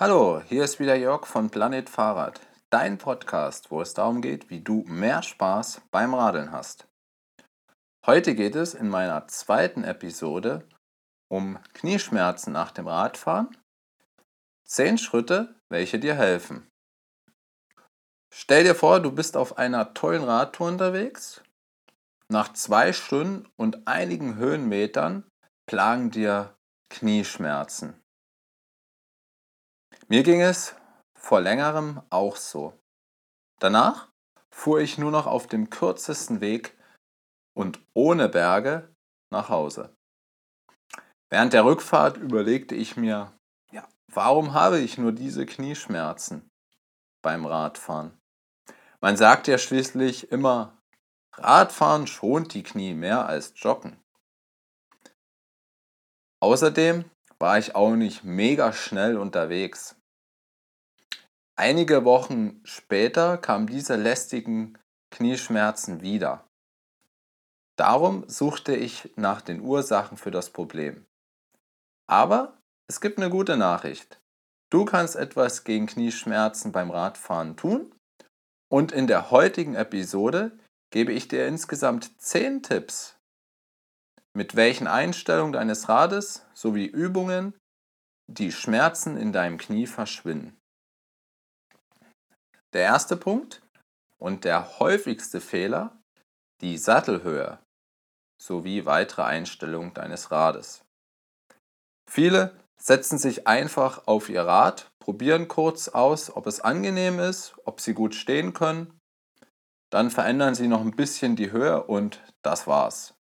Hallo, hier ist wieder Jörg von Planet Fahrrad, dein Podcast, wo es darum geht, wie du mehr Spaß beim Radeln hast. Heute geht es in meiner zweiten Episode um Knieschmerzen nach dem Radfahren. Zehn Schritte, welche dir helfen. Stell dir vor, du bist auf einer tollen Radtour unterwegs. Nach zwei Stunden und einigen Höhenmetern plagen dir Knieschmerzen. Mir ging es vor längerem auch so. Danach fuhr ich nur noch auf dem kürzesten Weg und ohne Berge nach Hause. Während der Rückfahrt überlegte ich mir, ja, warum habe ich nur diese Knieschmerzen beim Radfahren? Man sagt ja schließlich immer, Radfahren schont die Knie mehr als Joggen. Außerdem war ich auch nicht mega schnell unterwegs. Einige Wochen später kamen diese lästigen Knieschmerzen wieder. Darum suchte ich nach den Ursachen für das Problem. Aber es gibt eine gute Nachricht. Du kannst etwas gegen Knieschmerzen beim Radfahren tun und in der heutigen Episode gebe ich dir insgesamt 10 Tipps, mit welchen Einstellungen deines Rades sowie Übungen die Schmerzen in deinem Knie verschwinden. Der erste Punkt und der häufigste Fehler, die Sattelhöhe sowie weitere Einstellungen deines Rades. Viele setzen sich einfach auf ihr Rad, probieren kurz aus, ob es angenehm ist, ob sie gut stehen können. Dann verändern sie noch ein bisschen die Höhe und das war's.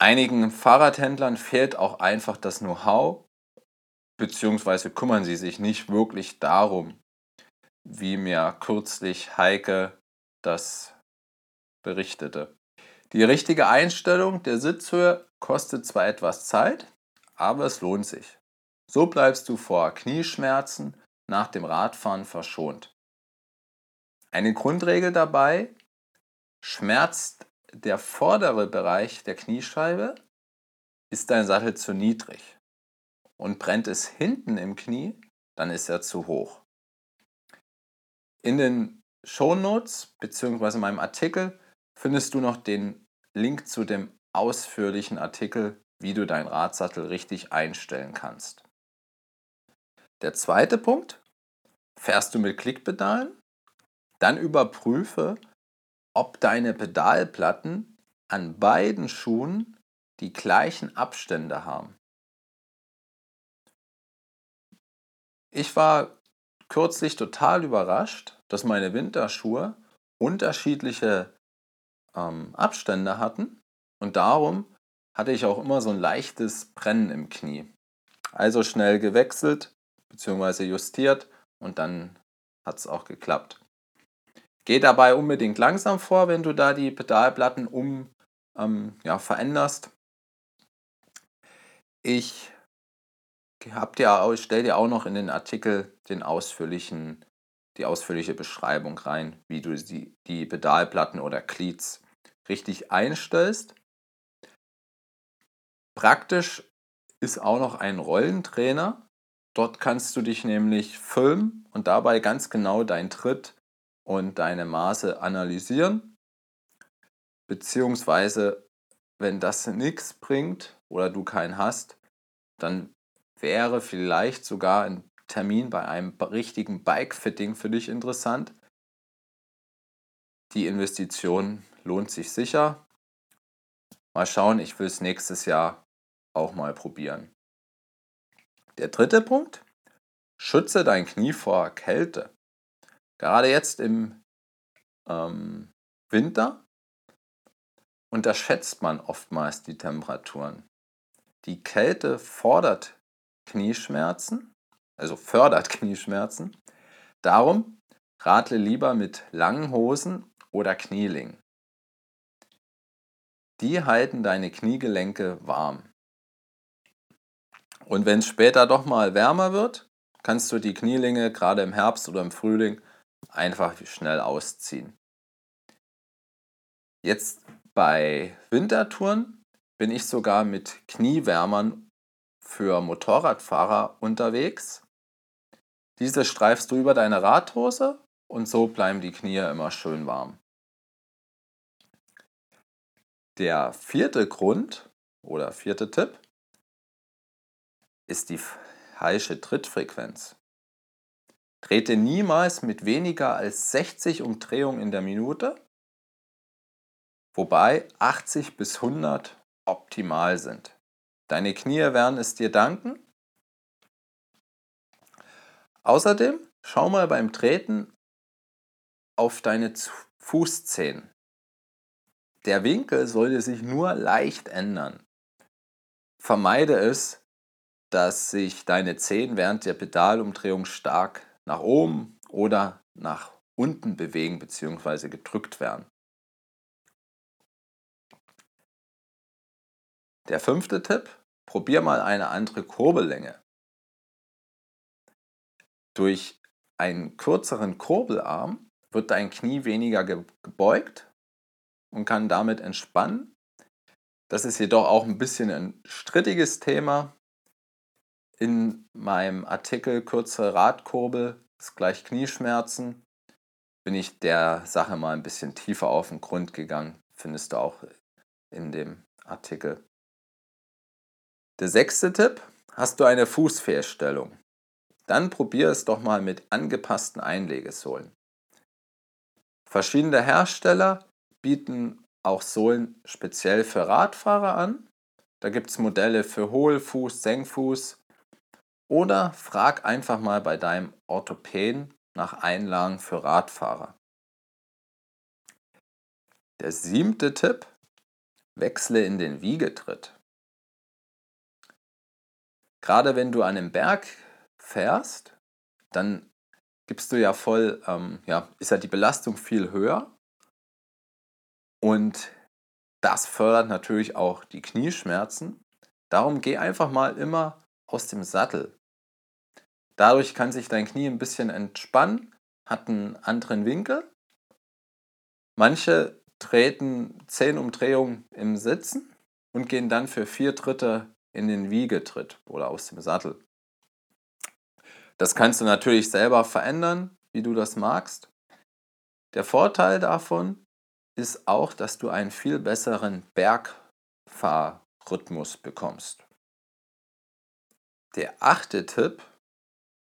Einigen Fahrradhändlern fehlt auch einfach das Know-how, beziehungsweise kümmern sie sich nicht wirklich darum, wie mir kürzlich Heike das berichtete. Die richtige Einstellung der Sitzhöhe kostet zwar etwas Zeit, aber es lohnt sich. So bleibst du vor Knieschmerzen nach dem Radfahren verschont. Eine Grundregel dabei, schmerzt der vordere Bereich der Kniescheibe, ist dein Sattel zu niedrig. Und brennt es hinten im Knie, dann ist er zu hoch. In den Shownotes bzw. meinem Artikel findest du noch den Link zu dem ausführlichen Artikel, wie du deinen Radsattel richtig einstellen kannst. Der zweite Punkt, fährst du mit Klickpedalen? Dann überprüfe, ob deine Pedalplatten an beiden Schuhen die gleichen Abstände haben. Ich war kürzlich total überrascht, dass meine Winterschuhe unterschiedliche ähm, Abstände hatten und darum hatte ich auch immer so ein leichtes Brennen im Knie. Also schnell gewechselt bzw. justiert und dann hat es auch geklappt. Geh dabei unbedingt langsam vor, wenn du da die Pedalplatten um ähm, ja, veränderst. Ich habt ihr, stell dir auch noch in den Artikel den ausführlichen, die ausführliche Beschreibung rein, wie du die, die Pedalplatten oder Cleats richtig einstellst. Praktisch ist auch noch ein Rollentrainer. Dort kannst du dich nämlich filmen und dabei ganz genau deinen Tritt und deine Maße analysieren. Beziehungsweise, wenn das nichts bringt oder du keinen hast, dann wäre vielleicht sogar ein Termin bei einem richtigen Bike-Fitting für dich interessant. Die Investition lohnt sich sicher. Mal schauen, ich will es nächstes Jahr auch mal probieren. Der dritte Punkt, schütze dein Knie vor Kälte. Gerade jetzt im ähm, Winter unterschätzt man oftmals die Temperaturen. Die Kälte fordert Knieschmerzen, also fördert Knieschmerzen. Darum radle lieber mit langen Hosen oder Knielingen. Die halten deine Kniegelenke warm. Und wenn es später doch mal wärmer wird, kannst du die Knielinge gerade im Herbst oder im Frühling einfach schnell ausziehen. Jetzt bei Wintertouren bin ich sogar mit Kniewärmern für Motorradfahrer unterwegs. Diese streifst du über deine Radhose und so bleiben die Knie immer schön warm. Der vierte Grund oder vierte Tipp ist die falsche Trittfrequenz. Trete niemals mit weniger als 60 Umdrehungen in der Minute, wobei 80 bis 100 optimal sind. Deine Knie werden es dir danken. Außerdem schau mal beim Treten auf deine Fußzehen. Der Winkel sollte sich nur leicht ändern. Vermeide es, dass sich deine Zehen während der Pedalumdrehung stark nach oben oder nach unten bewegen bzw. gedrückt werden. Der fünfte Tipp, probier mal eine andere Kurbellänge. Durch einen kürzeren Kurbelarm wird dein Knie weniger gebeugt und kann damit entspannen. Das ist jedoch auch ein bisschen ein strittiges Thema. In meinem Artikel Kürzere Radkurbel ist gleich Knieschmerzen bin ich der Sache mal ein bisschen tiefer auf den Grund gegangen. Findest du auch in dem Artikel. Der sechste Tipp, hast du eine Fußfehlstellung? Dann probier es doch mal mit angepassten Einlegesohlen. Verschiedene Hersteller bieten auch Sohlen speziell für Radfahrer an. Da gibt es Modelle für Hohlfuß, Senkfuß. Oder frag einfach mal bei deinem Orthopäden nach Einlagen für Radfahrer. Der siebte Tipp, wechsle in den Wiegetritt. Gerade wenn du an einem Berg fährst, dann gibst du ja voll, ähm, ja, ist ja die Belastung viel höher und das fördert natürlich auch die Knieschmerzen. Darum geh einfach mal immer aus dem Sattel. Dadurch kann sich dein Knie ein bisschen entspannen, hat einen anderen Winkel. Manche treten 10 Umdrehungen im Sitzen und gehen dann für vier Tritte in den Wiegetritt oder aus dem Sattel. Das kannst du natürlich selber verändern, wie du das magst. Der Vorteil davon ist auch, dass du einen viel besseren Bergfahrrhythmus bekommst. Der achte Tipp,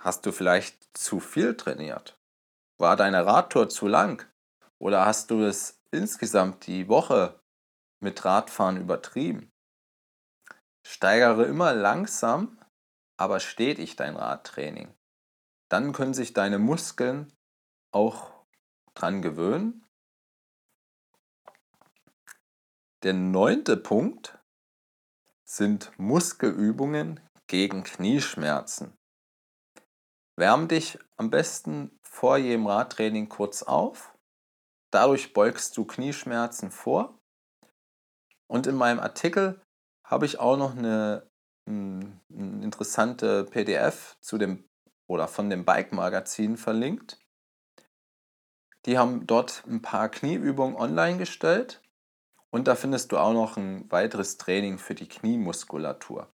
hast du vielleicht zu viel trainiert? War deine Radtour zu lang? Oder hast du es insgesamt die Woche mit Radfahren übertrieben? Steigere immer langsam, aber stetig dein Radtraining. Dann können sich deine Muskeln auch dran gewöhnen Der neunte Punkt sind Muskelübungen gegen Knieschmerzen. Wärm dich am besten vor jedem Radtraining kurz auf. Dadurch beugst du Knieschmerzen vor. Und in meinem Artikel habe ich auch noch eine, eine interessante PDF zu dem oder von dem Bike Magazin verlinkt. Die haben dort ein paar Knieübungen online gestellt und da findest du auch noch ein weiteres Training für die Kniemuskulatur.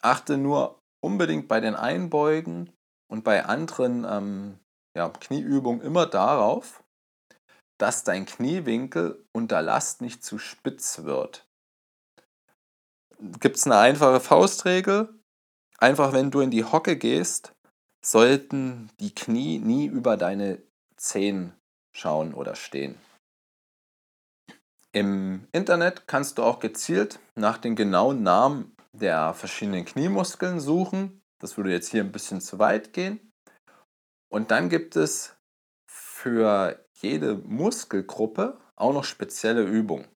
Achte nur unbedingt bei den Einbeugen und bei anderen ähm, ja, Knieübungen immer darauf, dass dein Kniewinkel unter Last nicht zu spitz wird. Gibt es eine einfache Faustregel? Einfach wenn du in die Hocke gehst, sollten die Knie nie über deine Zehen schauen oder stehen. Im Internet kannst du auch gezielt nach den genauen Namen der verschiedenen Kniemuskeln suchen. Das würde jetzt hier ein bisschen zu weit gehen. Und dann gibt es für jede Muskelgruppe auch noch spezielle Übungen.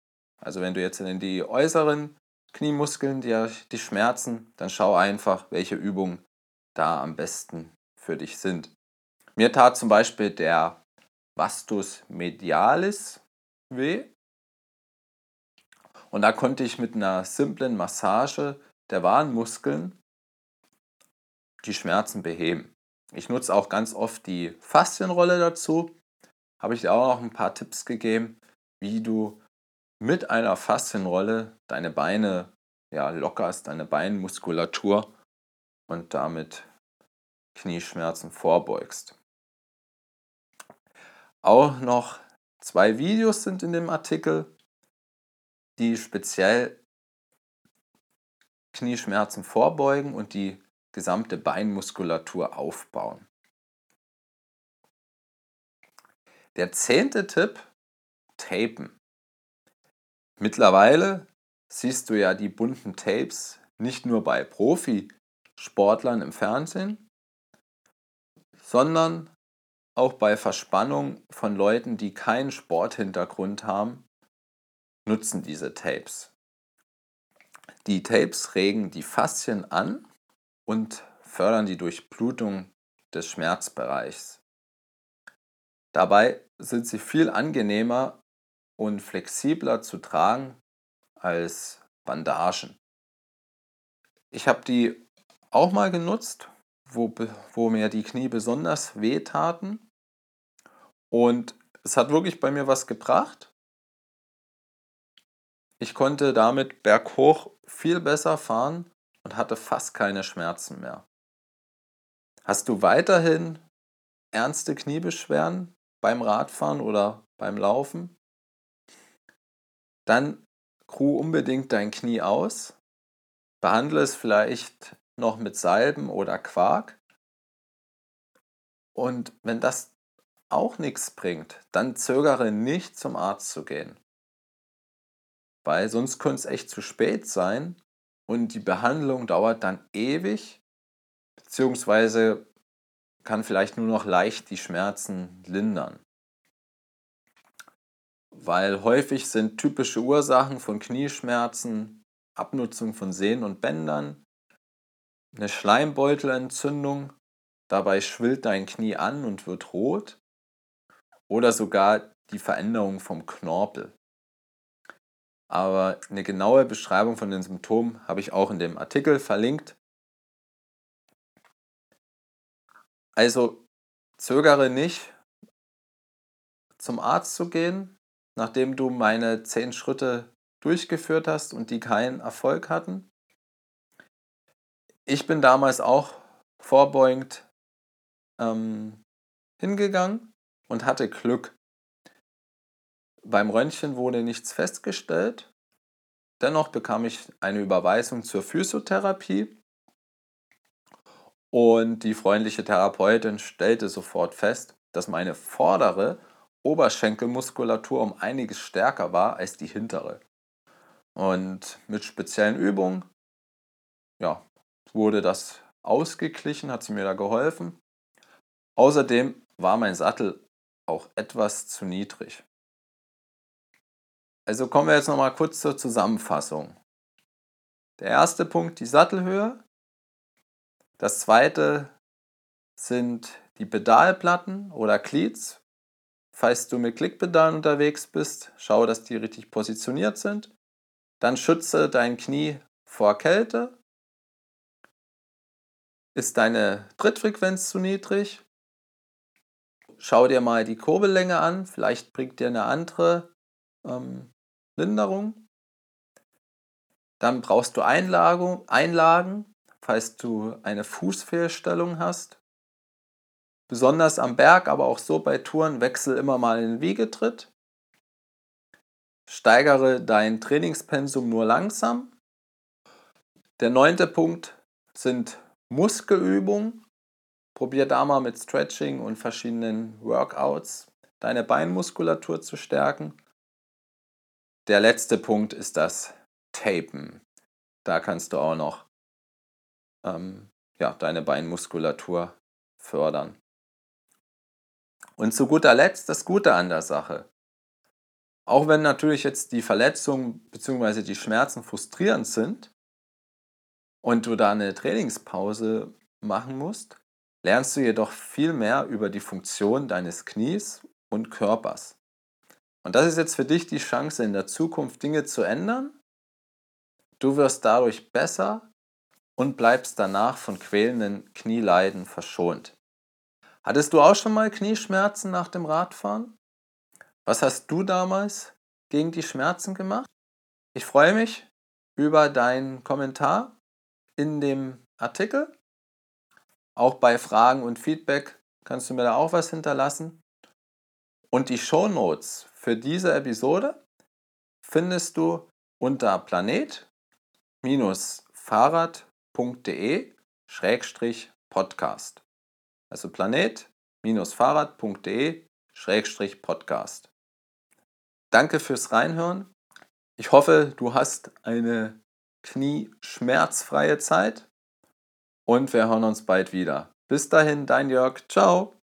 Also wenn du jetzt in die äußeren Kniemuskeln die, die schmerzen, dann schau einfach, welche Übungen da am besten für dich sind. Mir tat zum Beispiel der Vastus medialis weh. Und da konnte ich mit einer simplen Massage der Wadenmuskeln die Schmerzen beheben. Ich nutze auch ganz oft die Faszienrolle dazu. Habe ich dir auch noch ein paar Tipps gegeben, wie du mit einer Faszienrolle deine Beine ja, lockerst, deine Beinmuskulatur und damit Knieschmerzen vorbeugst. Auch noch zwei Videos sind in dem Artikel, die speziell Knieschmerzen vorbeugen und die gesamte Beinmuskulatur aufbauen. Der zehnte Tipp, Tapen. Mittlerweile siehst du ja die bunten Tapes nicht nur bei Profisportlern im Fernsehen, sondern auch bei Verspannung von Leuten, die keinen Sporthintergrund haben, nutzen diese Tapes. Die Tapes regen die Faszien an und fördern die Durchblutung des Schmerzbereichs. Dabei sind sie viel angenehmer und flexibler zu tragen als Bandagen. Ich habe die auch mal genutzt, wo, wo mir die Knie besonders wehtaten. Und es hat wirklich bei mir was gebracht. Ich konnte damit berghoch viel besser fahren und hatte fast keine Schmerzen mehr. Hast du weiterhin ernste Kniebeschwerden beim Radfahren oder beim Laufen? Dann crew unbedingt dein Knie aus. Behandle es vielleicht noch mit Salben oder Quark. Und wenn das auch nichts bringt, dann zögere nicht zum Arzt zu gehen. Weil sonst könnte es echt zu spät sein und die Behandlung dauert dann ewig, beziehungsweise kann vielleicht nur noch leicht die Schmerzen lindern weil häufig sind typische Ursachen von Knieschmerzen Abnutzung von Sehnen und Bändern, eine Schleimbeutelentzündung, dabei schwillt dein Knie an und wird rot oder sogar die Veränderung vom Knorpel. Aber eine genaue Beschreibung von den Symptomen habe ich auch in dem Artikel verlinkt. Also zögere nicht, zum Arzt zu gehen, nachdem du meine zehn Schritte durchgeführt hast und die keinen Erfolg hatten. Ich bin damals auch vorbeugend ähm, hingegangen und hatte Glück. Beim Röntgen wurde nichts festgestellt. Dennoch bekam ich eine Überweisung zur Physiotherapie und die freundliche Therapeutin stellte sofort fest, dass meine vordere Oberschenkelmuskulatur um einiges stärker war als die hintere. Und mit speziellen Übungen, ja, wurde das ausgeglichen, hat sie mir da geholfen. Außerdem war mein Sattel auch etwas zu niedrig. Also kommen wir jetzt nochmal kurz zur Zusammenfassung. Der erste Punkt die Sattelhöhe. Das zweite sind die Pedalplatten oder Cleats. Falls du mit Klickpedalen unterwegs bist, schau, dass die richtig positioniert sind. Dann schütze dein Knie vor Kälte. Ist deine Trittfrequenz zu niedrig? Schau dir mal die Kurbellänge an. Vielleicht bringt dir eine andere ähm, Linderung. Dann brauchst du Einlagen, Einlagen, falls du eine Fußfehlstellung hast. Besonders am Berg, aber auch so bei Touren, wechsel immer mal den Wiegetritt. Steigere dein Trainingspensum nur langsam. Der neunte Punkt sind Muskelübungen. Probier da mal mit Stretching und verschiedenen Workouts deine Beinmuskulatur zu stärken. Der letzte Punkt ist das Tapen. Da kannst du auch noch ähm, ja, deine Beinmuskulatur fördern. Und zu guter Letzt das Gute an der Sache. Auch wenn natürlich jetzt die Verletzungen bzw. die Schmerzen frustrierend sind und du da eine Trainingspause machen musst, lernst du jedoch viel mehr über die Funktion deines Knies und Körpers. Und das ist jetzt für dich die Chance, in der Zukunft Dinge zu ändern. Du wirst dadurch besser und bleibst danach von quälenden Knieleiden verschont. Hattest du auch schon mal Knieschmerzen nach dem Radfahren? Was hast du damals gegen die Schmerzen gemacht? Ich freue mich über deinen Kommentar in dem Artikel. Auch bei Fragen und Feedback kannst du mir da auch was hinterlassen. Und die Show Notes für diese Episode findest du unter planet-fahrrad.de-podcast. Also planet-fahrrad.de-podcast. Danke fürs Reinhören. Ich hoffe, du hast eine knieschmerzfreie Zeit und wir hören uns bald wieder. Bis dahin, dein Jörg. Ciao.